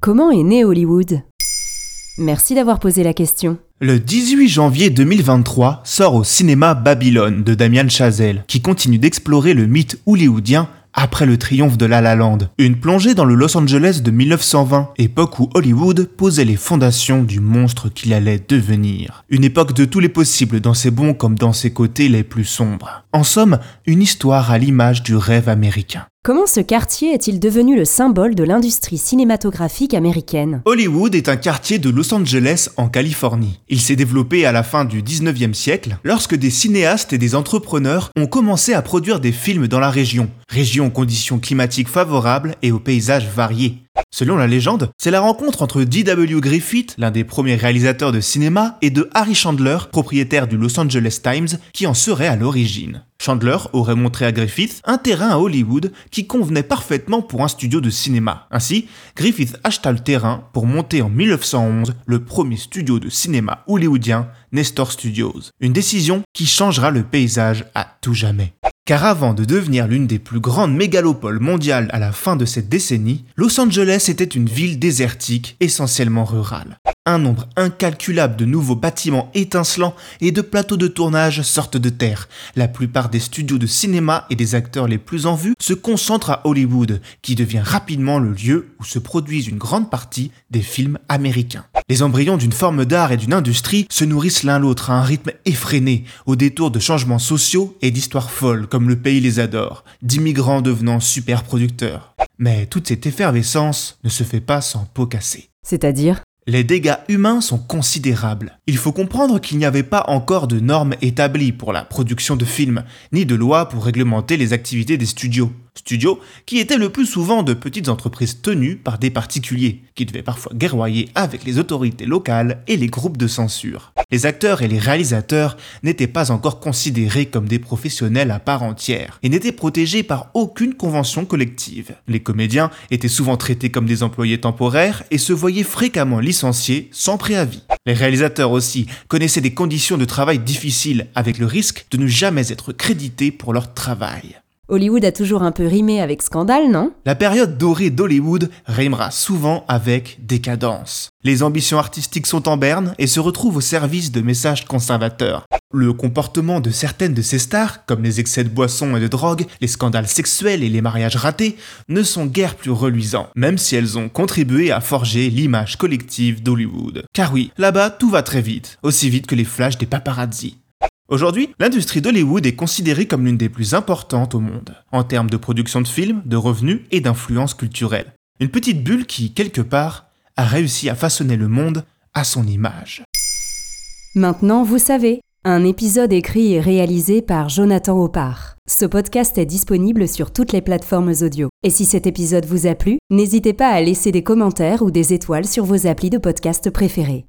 Comment est né Hollywood? Merci d'avoir posé la question. Le 18 janvier 2023 sort au cinéma Babylone de Damien Chazelle, qui continue d'explorer le mythe hollywoodien après le triomphe de La La Land. Une plongée dans le Los Angeles de 1920, époque où Hollywood posait les fondations du monstre qu'il allait devenir. Une époque de tous les possibles dans ses bons comme dans ses côtés les plus sombres. En somme, une histoire à l'image du rêve américain. Comment ce quartier est-il devenu le symbole de l'industrie cinématographique américaine Hollywood est un quartier de Los Angeles en Californie. Il s'est développé à la fin du 19e siècle lorsque des cinéastes et des entrepreneurs ont commencé à produire des films dans la région, région aux conditions climatiques favorables et aux paysages variés. Selon la légende, c'est la rencontre entre D.W. Griffith, l'un des premiers réalisateurs de cinéma, et de Harry Chandler, propriétaire du Los Angeles Times, qui en serait à l'origine. Chandler aurait montré à Griffith un terrain à Hollywood qui convenait parfaitement pour un studio de cinéma. Ainsi, Griffith acheta le terrain pour monter en 1911 le premier studio de cinéma hollywoodien, Nestor Studios. Une décision qui changera le paysage à tout jamais. Car avant de devenir l'une des plus grandes mégalopoles mondiales à la fin de cette décennie, Los Angeles était une ville désertique, essentiellement rurale. Un nombre incalculable de nouveaux bâtiments étincelants et de plateaux de tournage sortent de terre. La plupart des studios de cinéma et des acteurs les plus en vue se concentrent à Hollywood, qui devient rapidement le lieu où se produisent une grande partie des films américains. Les embryons d'une forme d'art et d'une industrie se nourrissent l'un l'autre à un rythme effréné, au détour de changements sociaux et d'histoires folles comme le pays les adore, d'immigrants devenant super producteurs. Mais toute cette effervescence ne se fait pas sans peau cassée. C'est-à-dire? Les dégâts humains sont considérables. Il faut comprendre qu'il n'y avait pas encore de normes établies pour la production de films, ni de lois pour réglementer les activités des studios. Studios qui étaient le plus souvent de petites entreprises tenues par des particuliers, qui devaient parfois guerroyer avec les autorités locales et les groupes de censure. Les acteurs et les réalisateurs n'étaient pas encore considérés comme des professionnels à part entière, et n'étaient protégés par aucune convention collective. Les comédiens étaient souvent traités comme des employés temporaires et se voyaient fréquemment licenciés sans préavis. Les réalisateurs aussi connaissaient des conditions de travail difficiles, avec le risque de ne jamais être crédités pour leur travail. Hollywood a toujours un peu rimé avec scandale, non? La période dorée d'Hollywood rimera souvent avec décadence. Les ambitions artistiques sont en berne et se retrouvent au service de messages conservateurs. Le comportement de certaines de ces stars, comme les excès de boissons et de drogue, les scandales sexuels et les mariages ratés, ne sont guère plus reluisants, même si elles ont contribué à forger l'image collective d'Hollywood. Car oui, là-bas, tout va très vite, aussi vite que les flashs des paparazzi. Aujourd'hui, l'industrie d'Hollywood est considérée comme l'une des plus importantes au monde, en termes de production de films, de revenus et d'influence culturelle. Une petite bulle qui, quelque part, a réussi à façonner le monde à son image. Maintenant, vous savez, un épisode écrit et réalisé par Jonathan Oppard. Ce podcast est disponible sur toutes les plateformes audio. Et si cet épisode vous a plu, n'hésitez pas à laisser des commentaires ou des étoiles sur vos applis de podcast préférés.